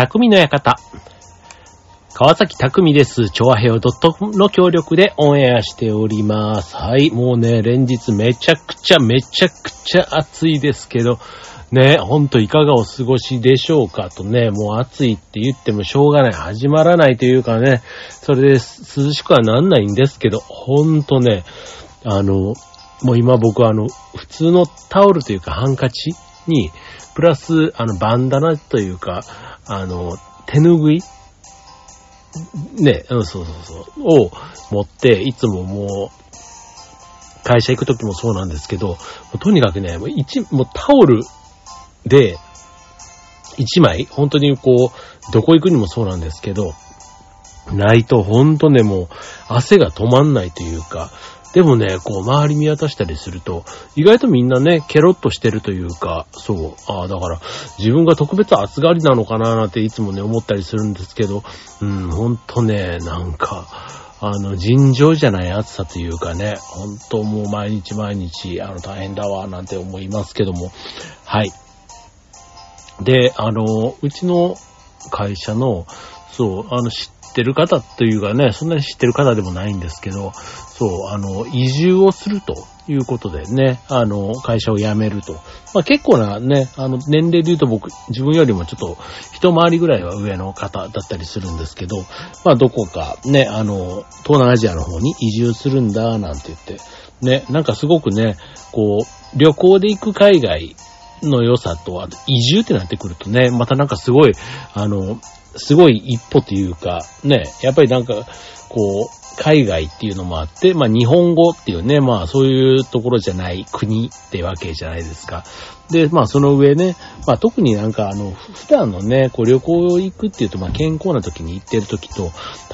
匠の館。川崎匠です。調和平和 .com の協力でオンエアしております。はい。もうね、連日めちゃくちゃめちゃくちゃ暑いですけど、ね、ほんといかがお過ごしでしょうかとね、もう暑いって言ってもしょうがない。始まらないというかね、それで涼しくはなんないんですけど、ほんとね、あの、もう今僕はあの、普通のタオルというかハンカチに、プラス、あの、バンダナというか、あの、手拭い？ね、うん、そうそうそう、を持って、いつももう、会社行くときもそうなんですけど、とにかくね、もう一、もうタオルで、一枚、本当にこう、どこ行くにもそうなんですけど、ないと本当ね、もう、汗が止まんないというか、でもね、こう、周り見渡したりすると、意外とみんなね、ケロッとしてるというか、そう、ああ、だから、自分が特別暑がりなのかななんていつもね、思ったりするんですけど、うん、ほんとね、なんか、あの、尋常じゃない暑さというかね、ほんともう毎日毎日、あの、大変だわ、なんて思いますけども、はい。で、あの、うちの会社の、そう、あの、知ってる方というかね、そんなに知ってる方でもないんですけど、そう、あの、移住をするということでね、あの、会社を辞めると。まあ結構なね、あの、年齢で言うと僕、自分よりもちょっと一回りぐらいは上の方だったりするんですけど、まあどこかね、あの、東南アジアの方に移住するんだ、なんて言って、ね、なんかすごくね、こう、旅行で行く海外の良さと、あと移住ってなってくるとね、またなんかすごい、あの、すごい一歩というか、ね、やっぱりなんか、こう、海外っていうのもあって、まあ日本語っていうね、まあそういうところじゃない国ってわけじゃないですか。で、まあその上ね、まあ特になんかあの、普段のね、こう旅行行くっていうと、まあ健康な時に行ってる時と、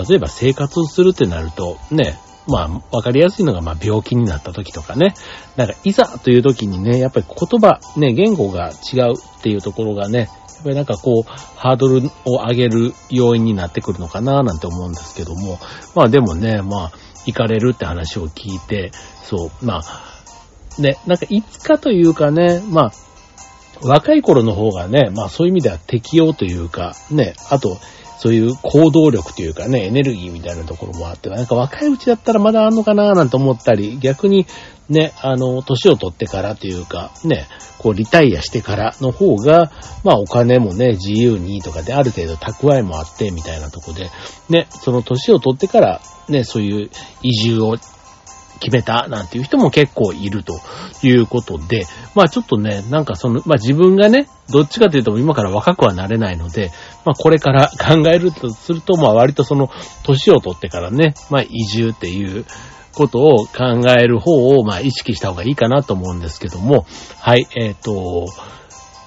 例えば生活をするってなると、ね、まあ、わかりやすいのが、まあ、病気になった時とかね。なんか、いざという時にね、やっぱり言葉、ね、言語が違うっていうところがね、やっぱりなんかこう、ハードルを上げる要因になってくるのかななんて思うんですけども。まあでもね、まあ、行かれるって話を聞いて、そう、まあ、ね、なんかいつかというかね、まあ、若い頃の方がね、まあそういう意味では適応というか、ね、あと、そういう行動力というかね、エネルギーみたいなところもあって、なんか若いうちだったらまだあんのかななんて思ったり、逆にね、あの、年を取ってからというか、ね、こうリタイアしてからの方が、まあお金もね、自由にとかである程度蓄えもあってみたいなとこで、ね、その年を取ってから、ね、そういう移住を決めたなんていう人も結構いるということで、まあちょっとね、なんかその、まあ自分がね、どっちかというと今から若くはなれないので、まあこれから考えるとすると、まあ割とその年を取ってからね、まあ移住っていうことを考える方をまあ意識した方がいいかなと思うんですけども、はい、えっ、と、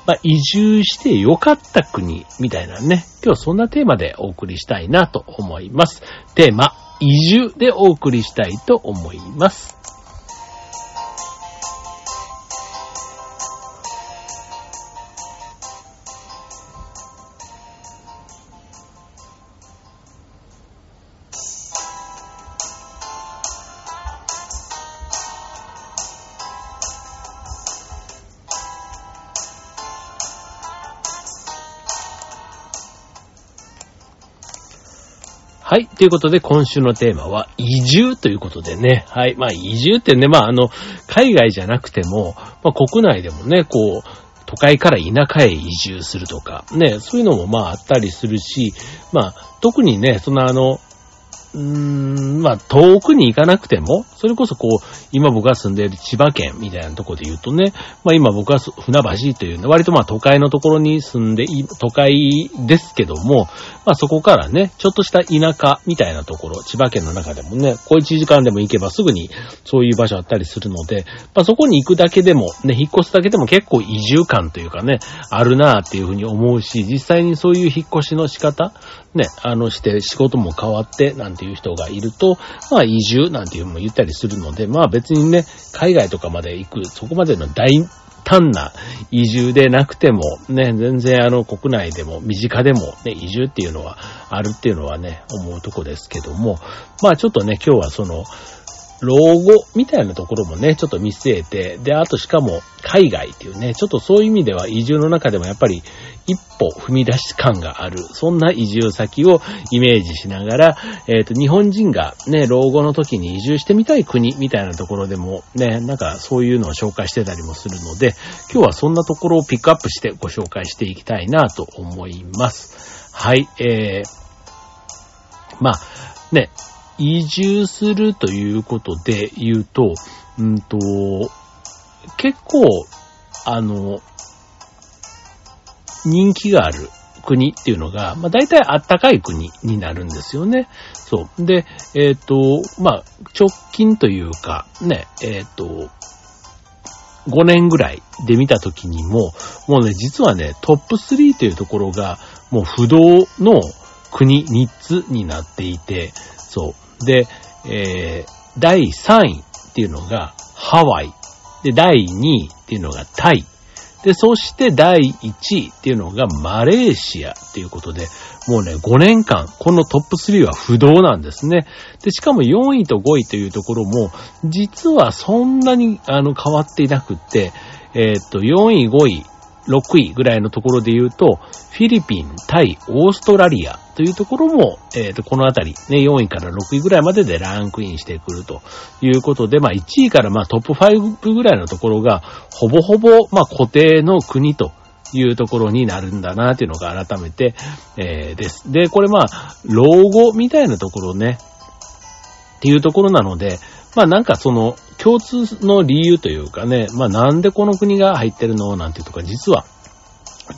まあ、移住して良かった国みたいなね、今日そんなテーマでお送りしたいなと思います。テーマ、移住でお送りしたいと思います。はい。ということで、今週のテーマは、移住ということでね。はい。まあ、移住ってね、まあ、あの、海外じゃなくても、まあ、国内でもね、こう、都会から田舎へ移住するとか、ね、そういうのもまああったりするし、まあ、特にね、そのあの、うーん、まあ、遠くに行かなくても、それこそこう、今僕が住んでいる千葉県みたいなとこで言うとね、まあ今僕は船橋というね、割とまあ都会のところに住んで、都会ですけども、まあそこからね、ちょっとした田舎みたいなところ、千葉県の中でもね、こう1時間でも行けばすぐにそういう場所あったりするので、まあそこに行くだけでも、ね、引っ越すだけでも結構移住感というかね、あるなっていうふうに思うし、実際にそういう引っ越しの仕方、ね、あのして仕事も変わってなんていう人がいると、まあ移住なんていうのも言ったりするので、まあ別にね、海外とかまで行く、そこまでの大単な移住でなくても、ね、全然あの国内でも身近でもね、移住っていうのはあるっていうのはね、思うとこですけども、まあちょっとね、今日はその、老後みたいなところもね、ちょっと見据えて、で、あとしかも海外っていうね、ちょっとそういう意味では移住の中でもやっぱり一歩踏み出し感がある、そんな移住先をイメージしながら、えっ、と、日本人がね、老後の時に移住してみたい国みたいなところでもね、なんかそういうのを紹介してたりもするので、今日はそんなところをピックアップしてご紹介していきたいなと思います。はい、えー、まあ、ね、移住するということで言うと、うんと、結構、あの、人気がある国っていうのが、まあ大体あったかい国になるんですよね。そう。で、えっ、ー、と、まあ直近というか、ね、えっ、ー、と、5年ぐらいで見た時にも、もうね、実はね、トップ3というところが、もう不動の国3つになっていて、そう。で、えー、第3位っていうのがハワイ。で、第2位っていうのがタイ。で、そして第1位っていうのがマレーシアっていうことで、もうね、5年間、このトップ3は不動なんですね。で、しかも4位と5位というところも、実はそんなに、あの、変わっていなくって、えー、っと、4位、5位、6位ぐらいのところで言うと、フィリピン、タイ、オーストラリアというところも、えっ、ー、と、このあたり、ね、4位から6位ぐらいまででランクインしてくるということで、まあ1位からまあトップ5ぐらいのところが、ほぼほぼ、まあ固定の国というところになるんだなっていうのが改めて、えー、です。で、これまあ、老後みたいなところね、っていうところなので、まあなんかその共通の理由というかね、まあなんでこの国が入ってるのなんていうとか、実は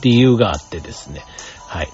理由があってですね。はい。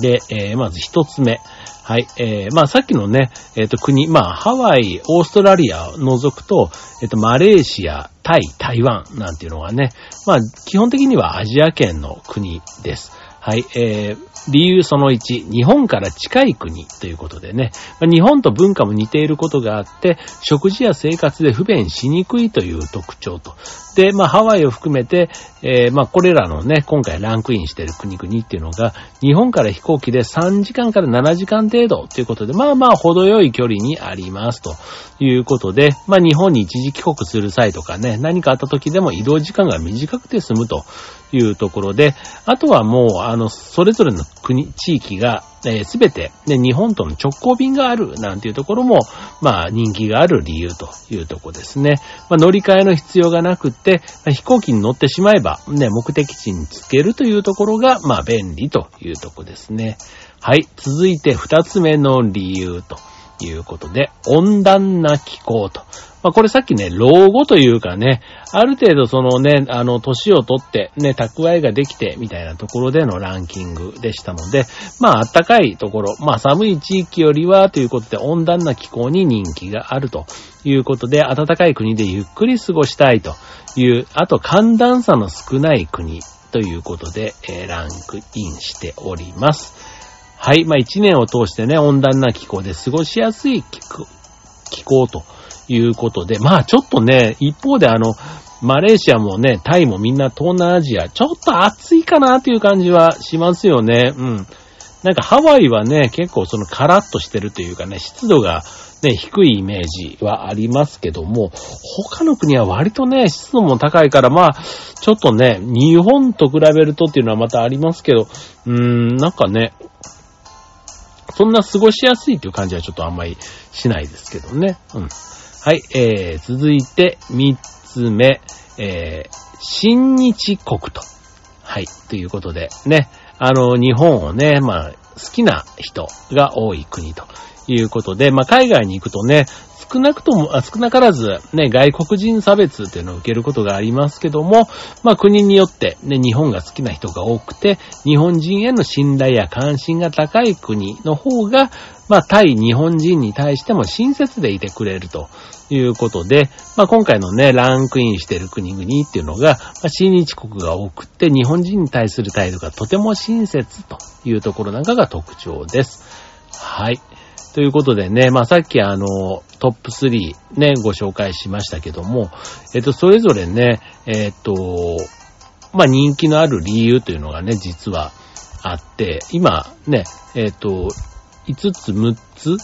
で、えー、まず一つ目。はい。えー、まあさっきのね、えっ、ー、と国、まあハワイ、オーストラリアを除くと、えっ、ー、とマレーシア、タイ、台湾なんていうのがね、まあ基本的にはアジア圏の国です。はい、えー、理由その1、日本から近い国ということでね、日本と文化も似ていることがあって、食事や生活で不便しにくいという特徴と。で、まあ、ハワイを含めて、えー、まあ、これらのね、今回ランクインしている国々っていうのが、日本から飛行機で3時間から7時間程度ということで、まあまあ、程よい距離にありますということで、まあ、日本に一時帰国する際とかね、何かあった時でも移動時間が短くて済むというところで、あとはもう、あの、それぞれの国、地域が、えす、べて、ね、日本との直行便がある、なんていうところも、まあ、人気がある理由というとこですね。まあ、乗り換えの必要がなくって、飛行機に乗ってしまえば、ね、目的地に着けるというところが、まあ、便利というとこですね。はい。続いて、二つ目の理由ということで、温暖な気候と。まあこれさっきね、老後というかね、ある程度そのね、あの、年を取ってね、蓄えができてみたいなところでのランキングでしたので、まあ暖かいところ、まあ寒い地域よりはということで温暖な気候に人気があるということで、暖かい国でゆっくり過ごしたいという、あと寒暖差の少ない国ということで、えー、ランクインしております。はい。まあ一年を通してね、温暖な気候で過ごしやすい気候ということで、まあちょっとね、一方であの、マレーシアもね、タイもみんな東南アジア、ちょっと暑いかなっていう感じはしますよね。うん。なんかハワイはね、結構そのカラッとしてるというかね、湿度がね、低いイメージはありますけども、他の国は割とね、湿度も高いから、まあ、ちょっとね、日本と比べるとっていうのはまたありますけど、うーん、なんかね、そんな過ごしやすいっていう感じはちょっとあんまりしないですけどね。うん。はい、えー、続いて三つ目、えー、新日国と。はい、ということで、ね、あの、日本をね、まあ、好きな人が多い国ということで、まあ、海外に行くとね、少なくとも、少なからず、ね、外国人差別っていうのを受けることがありますけども、まあ国によってね、日本が好きな人が多くて、日本人への信頼や関心が高い国の方が、まあ対日本人に対しても親切でいてくれるということで、まあ今回のね、ランクインしている国々っていうのが、まあ親日国が多くて、日本人に対する態度がとても親切というところなんかが特徴です。はい。ということでね、まあさっきあの、トップ3ね、ご紹介しましたけども、えっと、それぞれね、えっと、まあ人気のある理由というのがね、実はあって、今ね、えっと、5つ、6つ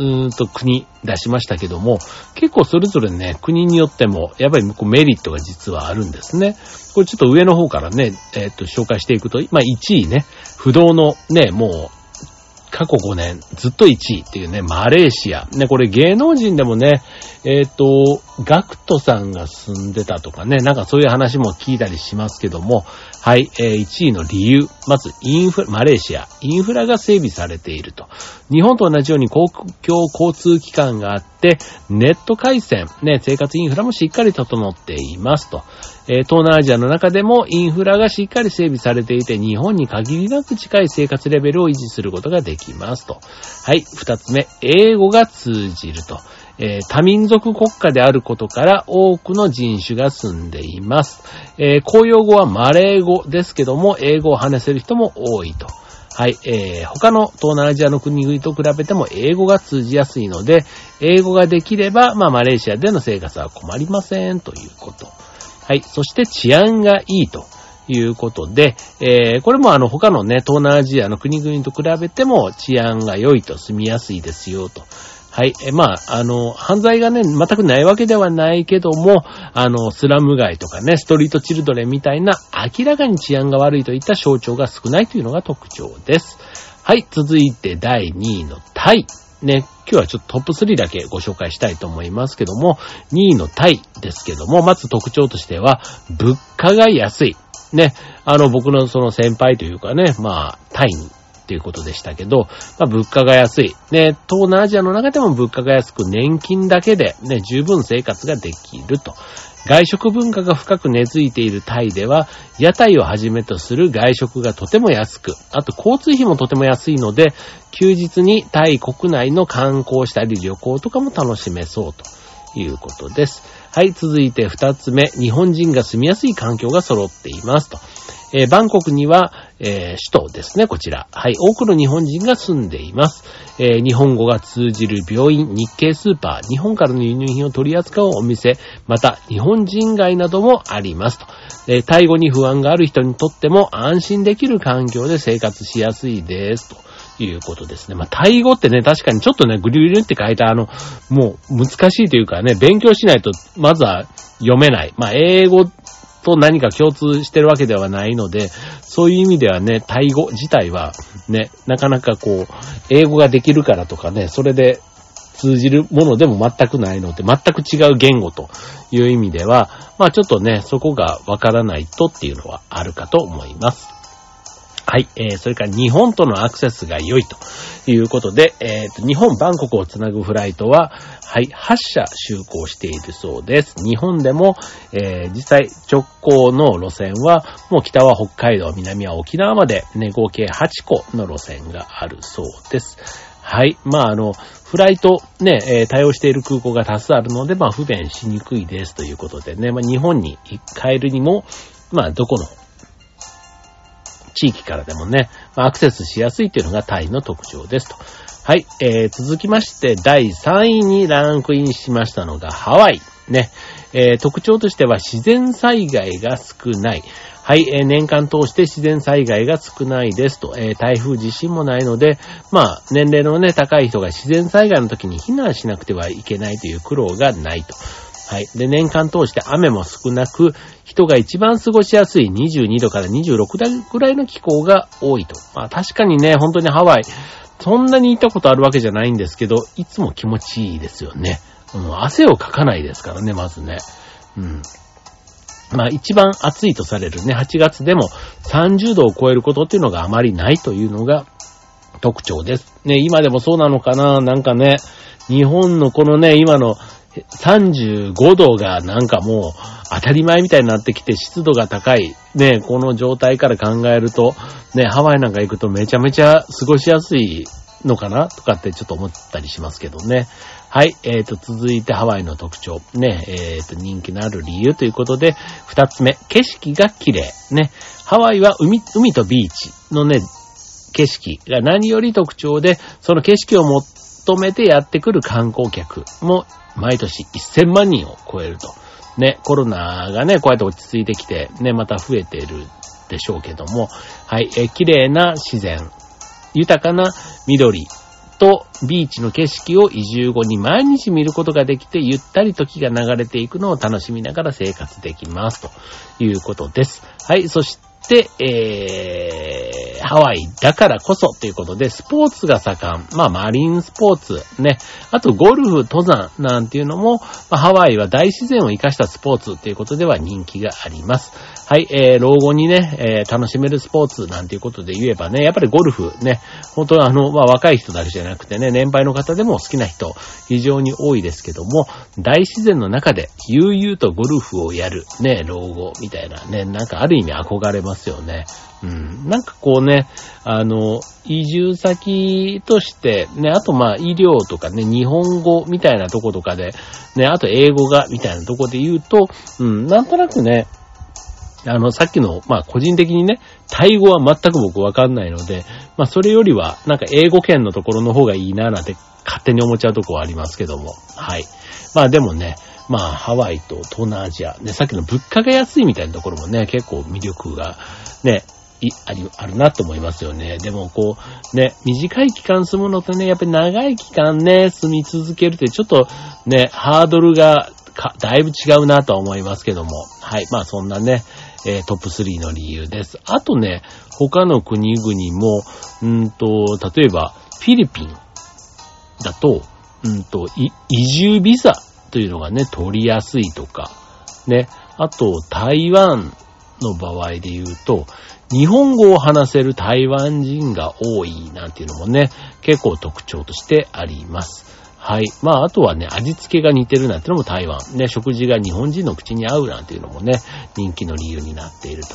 うーんと国出しましたけども、結構それぞれね、国によっても、やっぱりこうメリットが実はあるんですね。これちょっと上の方からね、えっ、と、紹介していくと、まあ1位ね、不動のね、もう、過去5年ずっと1位っていうね、マレーシア。ね、これ芸能人でもね、えっ、と、ガクトさんが住んでたとかね、なんかそういう話も聞いたりしますけども、はい、えー、1位の理由。まず、インフラ、マレーシア。インフラが整備されていると。日本と同じように公共交通機関があって、ネット回線、ね、生活インフラもしっかり整っていますと。えー、東南アジアの中でもインフラがしっかり整備されていて、日本に限りなく近い生活レベルを維持することができますと。はい、二つ目、英語が通じると。えー、多民族国家であることから多くの人種が住んでいます。えー、公用語はマレー語ですけども、英語を話せる人も多いと。はい、えー、他の東南アジアの国々と比べても英語が通じやすいので、英語ができれば、まあ、マレーシアでの生活は困りませんということ。はい、そして治安がいいと。いうことで、えー、これもあの他のね、東南アジアの国々と比べても治安が良いと住みやすいですよと。はい。え、まあ、あの、犯罪がね、全くないわけではないけども、あの、スラム街とかね、ストリートチルドレンみたいな、明らかに治安が悪いといった象徴が少ないというのが特徴です。はい。続いて第2位のタイ。ね、今日はちょっとトップ3だけご紹介したいと思いますけども、2位のタイですけども、まず特徴としては、物価が安い。ね、あの、僕のその先輩というかね、まあ、タイにっていうことでしたけど、まあ、物価が安い。ね、東南アジアの中でも物価が安く、年金だけでね、十分生活ができると。外食文化が深く根付いているタイでは、屋台をはじめとする外食がとても安く、あと交通費もとても安いので、休日にタイ国内の観光したり旅行とかも楽しめそうということです。はい、続いて二つ目、日本人が住みやすい環境が揃っていますと。えー、バンコクには、えー、首都ですね、こちら。はい、多くの日本人が住んでいます。えー、日本語が通じる病院、日系スーパー、日本からの輸入品を取り扱うお店、また日本人街などもありますと。え、タイ語に不安がある人にとっても安心できる環境で生活しやすいです。と。いうことですね。まあ、タイ語ってね、確かにちょっとね、グリグリって書いたあの、もう難しいというかね、勉強しないと、まずは読めない。まあ、英語と何か共通してるわけではないので、そういう意味ではね、タイ語自体はね、なかなかこう、英語ができるからとかね、それで通じるものでも全くないので、全く違う言語という意味では、まあちょっとね、そこがわからないとっていうのはあるかと思います。はい。えー、それから日本とのアクセスが良いということで、えー、と、日本バンコクをつなぐフライトは、はい、8社就航しているそうです。日本でも、えー、実際直行の路線は、もう北は北海道、南は沖縄まで、ね、合計8個の路線があるそうです。はい。まあ、あの、フライトね、えー、対応している空港が多数あるので、まあ、不便しにくいですということでね、まあ、日本に帰るにも、まあ、どこの地域からでもね、アクセスしやすいというのがタイの特徴ですと。はい、えー、続きまして第3位にランクインしましたのがハワイ。ね、えー、特徴としては自然災害が少ない。はい、えー、年間通して自然災害が少ないですと、えー、台風地震もないので、まあ、年齢のね、高い人が自然災害の時に避難しなくてはいけないという苦労がないと。はい。で、年間通して雨も少なく、人が一番過ごしやすい22度から26度ぐらいの気候が多いと。まあ確かにね、本当にハワイ、そんなに行ったことあるわけじゃないんですけど、いつも気持ちいいですよね。うん、汗をかかないですからね、まずね。うん。まあ一番暑いとされるね、8月でも30度を超えることっていうのがあまりないというのが特徴です。ね、今でもそうなのかななんかね、日本のこのね、今の35度がなんかもう当たり前みたいになってきて湿度が高い。ね、この状態から考えると、ね、ハワイなんか行くとめちゃめちゃ過ごしやすいのかなとかってちょっと思ったりしますけどね。はい。えっ、ー、と、続いてハワイの特徴。ね、えっ、ー、と、人気のある理由ということで、二つ目、景色が綺麗。ね。ハワイは海、海とビーチのね、景色が何より特徴で、その景色を持って求めてやってくる観光客も毎年1000万人を超えると。ね、コロナがね、こうやって落ち着いてきて、ね、また増えてるでしょうけども、はい、え、綺麗な自然、豊かな緑とビーチの景色を移住後に毎日見ることができて、ゆったり時が流れていくのを楽しみながら生活できます。ということです。はい。そして、えー、ハワイだからこそということで、スポーツが盛ん。まあ、マリンスポーツ、ね。あと、ゴルフ、登山なんていうのも、まあ、ハワイは大自然を活かしたスポーツということでは人気があります。はい、えー、老後にね、えー、楽しめるスポーツなんていうことで言えばね、やっぱりゴルフね、本当はあの、まあ、若い人だけじゃなくてね、年配の方でも好きな人、非常に多いですけども、大自然の中で悠々とゴルフをやる、ね、老後みたいなね、なんかある意味憧れますよね。うん。なんかこうね、あの、移住先として、ね、あとまあ医療とかね、日本語みたいなとことかで、ね、あと英語がみたいなとこで言うと、うん、なんとなくね、あの、さっきの、まあ、個人的にね、タイ語は全く僕わかんないので、まあ、それよりは、なんか英語圏のところの方がいいな、なんて勝手に思っちゃうとこはありますけども。はい。まあ、でもね、まあ、ハワイと東南アジア、ね、さっきの物価が安いみたいなところもね、結構魅力が、ね、い、あり、あるなと思いますよね。でも、こう、ね、短い期間住むのとね、やっぱり長い期間ね、住み続けるってちょっとね、ハードルがか、だいぶ違うなとは思いますけども。はい。まあそんなね、えー、トップ3の理由です。あとね、他の国々も、うんと、例えば、フィリピンだと、うんと、移住ビザというのがね、取りやすいとか、ね。あと、台湾の場合で言うと、日本語を話せる台湾人が多いなんていうのもね、結構特徴としてあります。はい。まあ、あとはね、味付けが似てるなんてのも台湾。ね、食事が日本人の口に合うなんていうのもね、人気の理由になっていると。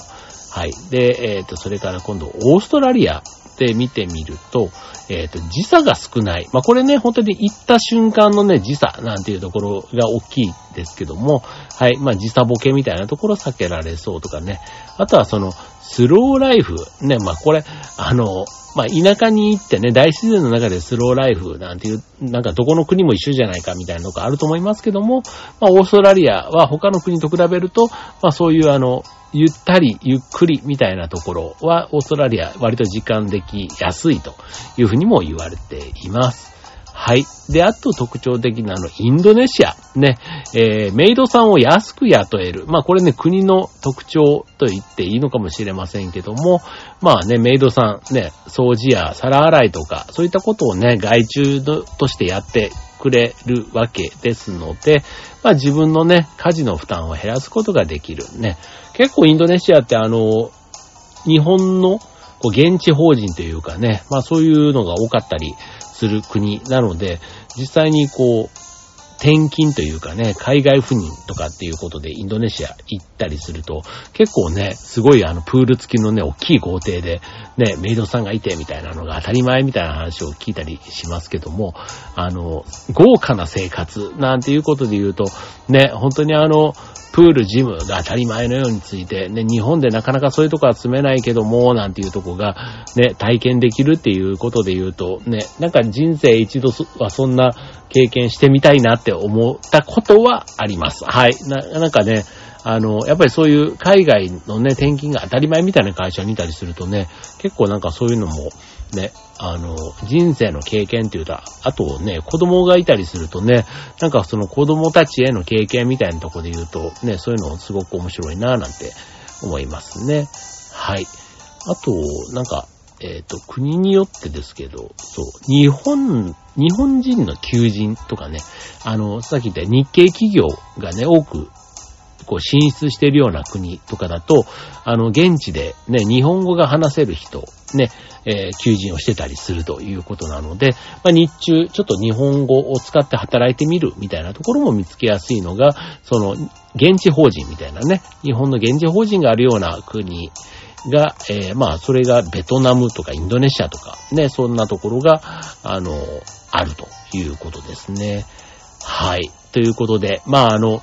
はい。で、えっ、ー、と、それから今度、オーストラリアで見てみると、えっ、ー、と、時差が少ない。まあ、これね、本当に行った瞬間のね、時差なんていうところが大きいですけども、はい。まあ、時差ボケみたいなところ避けられそうとかね。あとはその、スローライフ。ね、まあ、これ、あの、まあ、田舎に行ってね、大自然の中でスローライフなんていう、なんかどこの国も一緒じゃないかみたいなのがあると思いますけども、まあ、オーストラリアは他の国と比べると、まあ、そういうあの、ゆったり、ゆっくりみたいなところは、オーストラリア割と時間できやすいというふうにも言われています。はい。で、あと特徴的なの、インドネシア。ね、えー、メイドさんを安く雇える。まあこれね、国の特徴と言っていいのかもしれませんけども、まあね、メイドさん、ね、掃除や皿洗いとか、そういったことをね、外注としてやってくれるわけですので、まあ自分のね、家事の負担を減らすことができる。ね。結構インドネシアってあの、日本のこう現地法人というかね、まあそういうのが多かったりする国なので、実際にこう、転勤というかね、海外赴任とかっていうことでインドネシア行ったりすると、結構ね、すごいあのプール付きのね、大きい豪邸で、ね、メイドさんがいてみたいなのが当たり前みたいな話を聞いたりしますけども、あの、豪華な生活なんていうことで言うと、ね、本当にあの、プール、ジムが当たり前のようについて、ね、日本でなかなかそういうとこは住めないけども、なんていうとこが、ね、体験できるっていうことで言うと、ね、なんか人生一度はそんな経験してみたいなって思ったことはあります。はい。な、なんかね、あの、やっぱりそういう海外のね、転勤が当たり前みたいな会社にいたりするとね、結構なんかそういうのも、ね、あの、人生の経験っていうと、あとね、子供がいたりするとね、なんかその子供たちへの経験みたいなとこで言うと、ね、そういうのすごく面白いなぁなんて思いますね。はい。あと、なんか、えっ、と、国によってですけど、そう、日本、日本人の求人とかね、あの、さっき言った日系企業がね、多くこう進出してるような国とかだと、あの、現地でね、日本語が話せる人、ね、えー、求人をしてたりするということなので、まあ、日中、ちょっと日本語を使って働いてみるみたいなところも見つけやすいのが、その、現地法人みたいなね、日本の現地法人があるような国が、えー、まあ、それがベトナムとかインドネシアとか、ね、そんなところが、あの、あるということですね。はい。ということで、まあ、あの、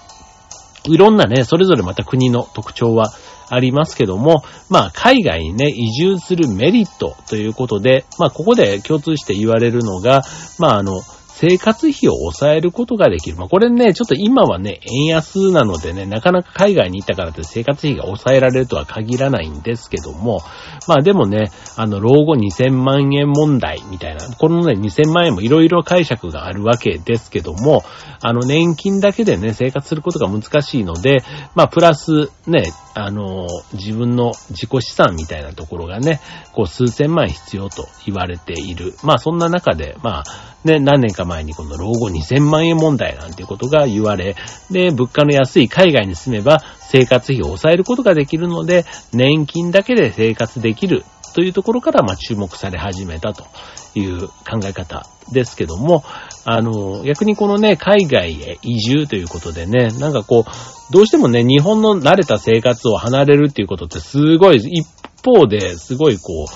いろんなね、それぞれまた国の特徴はありますけども、まあ、海外にね、移住するメリットということで、まあ、ここで共通して言われるのが、まあ、あの、生活費を抑えることができる。まあ、これね、ちょっと今はね、円安なのでね、なかなか海外に行ったからって生活費が抑えられるとは限らないんですけども、まあでもね、あの、老後2000万円問題みたいな、このね、2000万円もいろいろ解釈があるわけですけども、あの、年金だけでね、生活することが難しいので、まあ、プラス、ね、あの、自分の自己資産みたいなところがね、こう、数千万必要と言われている。まあ、そんな中で、まあ、ね、何年か前にこの老後2000万円問題なんていうことが言われ、で、物価の安い海外に住めば生活費を抑えることができるので、年金だけで生活できるというところから、まあ、注目され始めたという考え方ですけども、あの、逆にこのね、海外へ移住ということでね、なんかこう、どうしてもね、日本の慣れた生活を離れるっていうことってすごい、一方ですごいこう、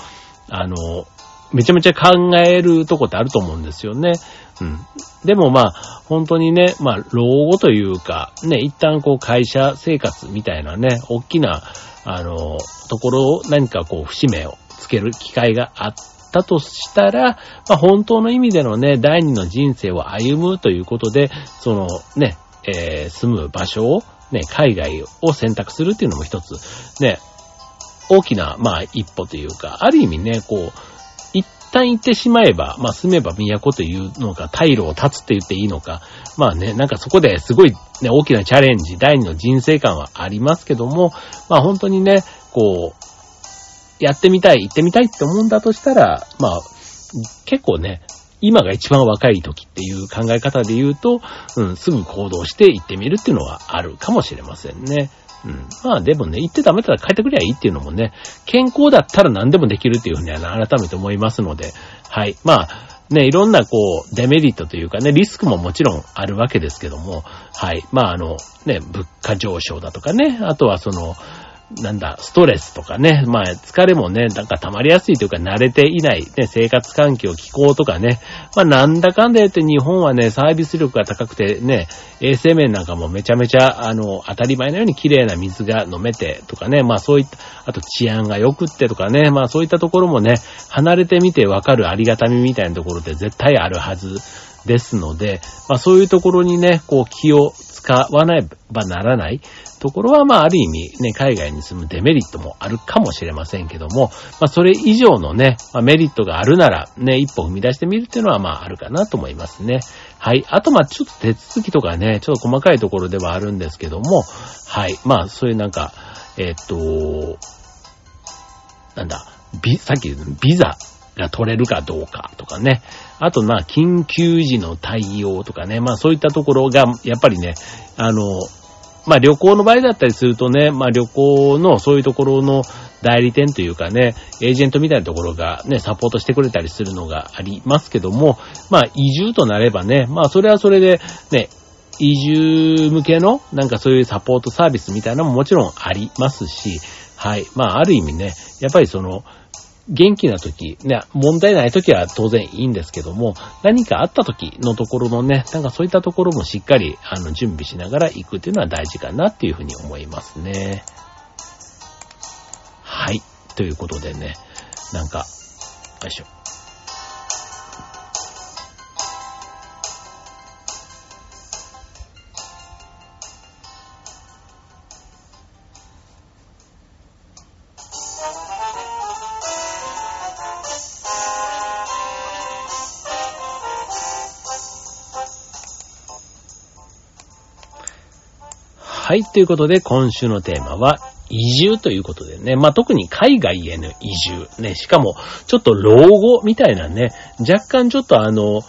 あの、めちゃめちゃ考えるとこってあると思うんですよね。うん。でもまあ、本当にね、まあ、老後というか、ね、一旦こう会社生活みたいなね、大きな、あの、ところを何かこう節目をつける機会があったとしたら、まあ、本当の意味でのね、第二の人生を歩むということで、そのね、えー、住む場所を、ね、海外を選択するっていうのも一つ、ね、大きな、まあ、一歩というか、ある意味ね、こう、一旦行ってしまえば、まあ、住めば都というのか、退路を立つって言っていいのか、まあね、なんかそこですごいね、大きなチャレンジ、第二の人生観はありますけども、まあ本当にね、こう、やってみたい、行ってみたいって思うんだとしたら、まあ、結構ね、今が一番若い時っていう考え方で言うと、うん、すぐ行動して行ってみるっていうのはあるかもしれませんね。うん。まあでもね、行ってダメだったら帰ってくりゃいいっていうのもね、健康だったら何でもできるっていうふうには改めて思いますので、はい。まあ、ね、いろんなこう、デメリットというかね、リスクももちろんあるわけですけども、はい。まああの、ね、物価上昇だとかね、あとはその、なんだ、ストレスとかね、まあ、疲れもね、なんか溜まりやすいというか、慣れていない、ね、生活環境、気候とかね、まあ、なんだかんだ言って日本はね、サービス力が高くてね、衛生面なんかもめちゃめちゃ、あの、当たり前のように綺麗な水が飲めてとかね、まあ、そういった、あと治安が良くってとかね、まあ、そういったところもね、離れてみてわかるありがたみみたいなところって絶対あるはずですので、まあ、そういうところにね、こう、気を使わないばならない。ところは、まあ、ある意味、ね、海外に住むデメリットもあるかもしれませんけども、まあ、それ以上のね、まあ、メリットがあるなら、ね、一歩踏み出してみるっていうのは、まあ、あるかなと思いますね。はい。あと、まあ、ちょっと手続きとかね、ちょっと細かいところではあるんですけども、はい。まあ、そういうなんか、えっと、なんだ、ビ、さっきビザが取れるかどうかとかね。あと、まあ、緊急時の対応とかね。まあ、そういったところが、やっぱりね、あの、まあ旅行の場合だったりするとね、まあ旅行のそういうところの代理店というかね、エージェントみたいなところがね、サポートしてくれたりするのがありますけども、まあ移住となればね、まあそれはそれでね、移住向けのなんかそういうサポートサービスみたいなのももちろんありますし、はい。まあある意味ね、やっぱりその、元気な時、ね、問題ない時は当然いいんですけども、何かあった時のところのね、なんかそういったところもしっかり、あの、準備しながら行くっていうのは大事かなっていうふうに思いますね。はい。ということでね、なんか、よいしょ。はい、ということで今週のテーマは移住ということでね、まあ、特に海外への移住、ね、しかもちょっと老後みたいなね、若干ちょっとあの、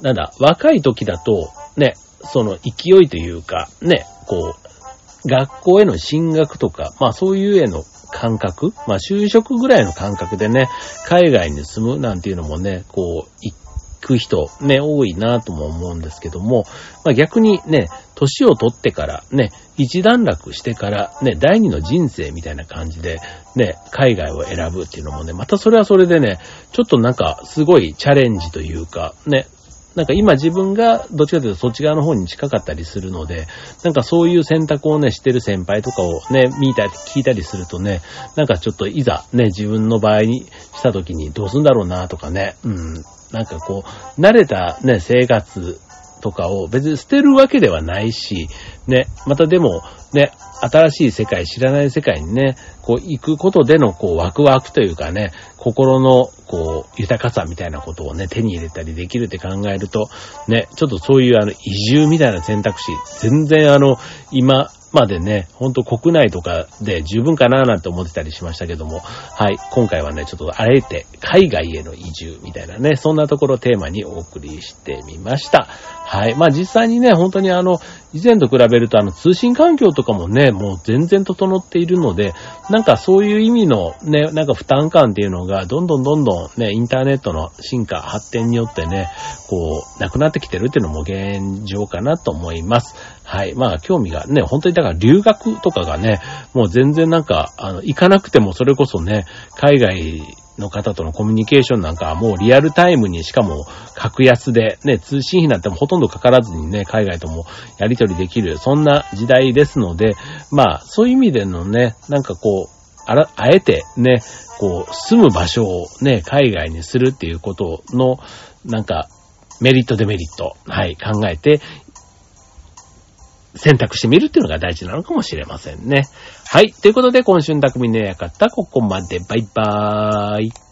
なんだ、若い時だと、ね、その勢いというか、ね、こう、学校への進学とか、まあそういうへの感覚、まあ就職ぐらいの感覚でね、海外に住むなんていうのもね、こう、一く人ね、多いなとも思うんですけども、まあ、逆にね、年を取ってからね、一段落してからね、第二の人生みたいな感じでね、海外を選ぶっていうのもね、またそれはそれでね、ちょっとなんかすごいチャレンジというか、ね、なんか今自分がどっちかというとそっち側の方に近かったりするので、なんかそういう選択をね、してる先輩とかをね、見たり聞いたりするとね、なんかちょっといざね、自分の場合にした時にどうすんだろうなとかね、うん、なんかこう、慣れたね、生活とかを別に捨てるわけではないし、ね、またでも、ね、新しい世界、知らない世界にね、こう行くことでのこうワクワクというかね、心のこう豊かさみたいなことをね、手に入れたりできるって考えると、ね、ちょっとそういうあの移住みたいな選択肢、全然あの、今、までね、ほんと国内とかで十分かななんて思ってたりしましたけども、はい、今回はね、ちょっとあえて海外への移住みたいなね、そんなところをテーマにお送りしてみました。はい。まあ実際にね、本当にあの、以前と比べるとあの通信環境とかもね、もう全然整っているので、なんかそういう意味のね、なんか負担感っていうのがどんどんどんどんね、インターネットの進化、発展によってね、こう、なくなってきてるっていうのも現状かなと思います。はい。まあ興味がね、本当にだから留学とかがね、もう全然なんか、あの、行かなくてもそれこそね、海外の方とのコミュニケーションなんかはもうリアルタイムにしかも格安でね、通信費なんてもほとんどかからずにね、海外ともやり取りできる、そんな時代ですので、まあそういう意味でのね、なんかこう、あら、あえてね、こう、住む場所をね、海外にするっていうことの、なんか、メリットデメリット、はい、考えて、選択してみるっていうのが大事なのかもしれませんね。はい。ということで、今週の匠の館、ここまで。バイバーイ。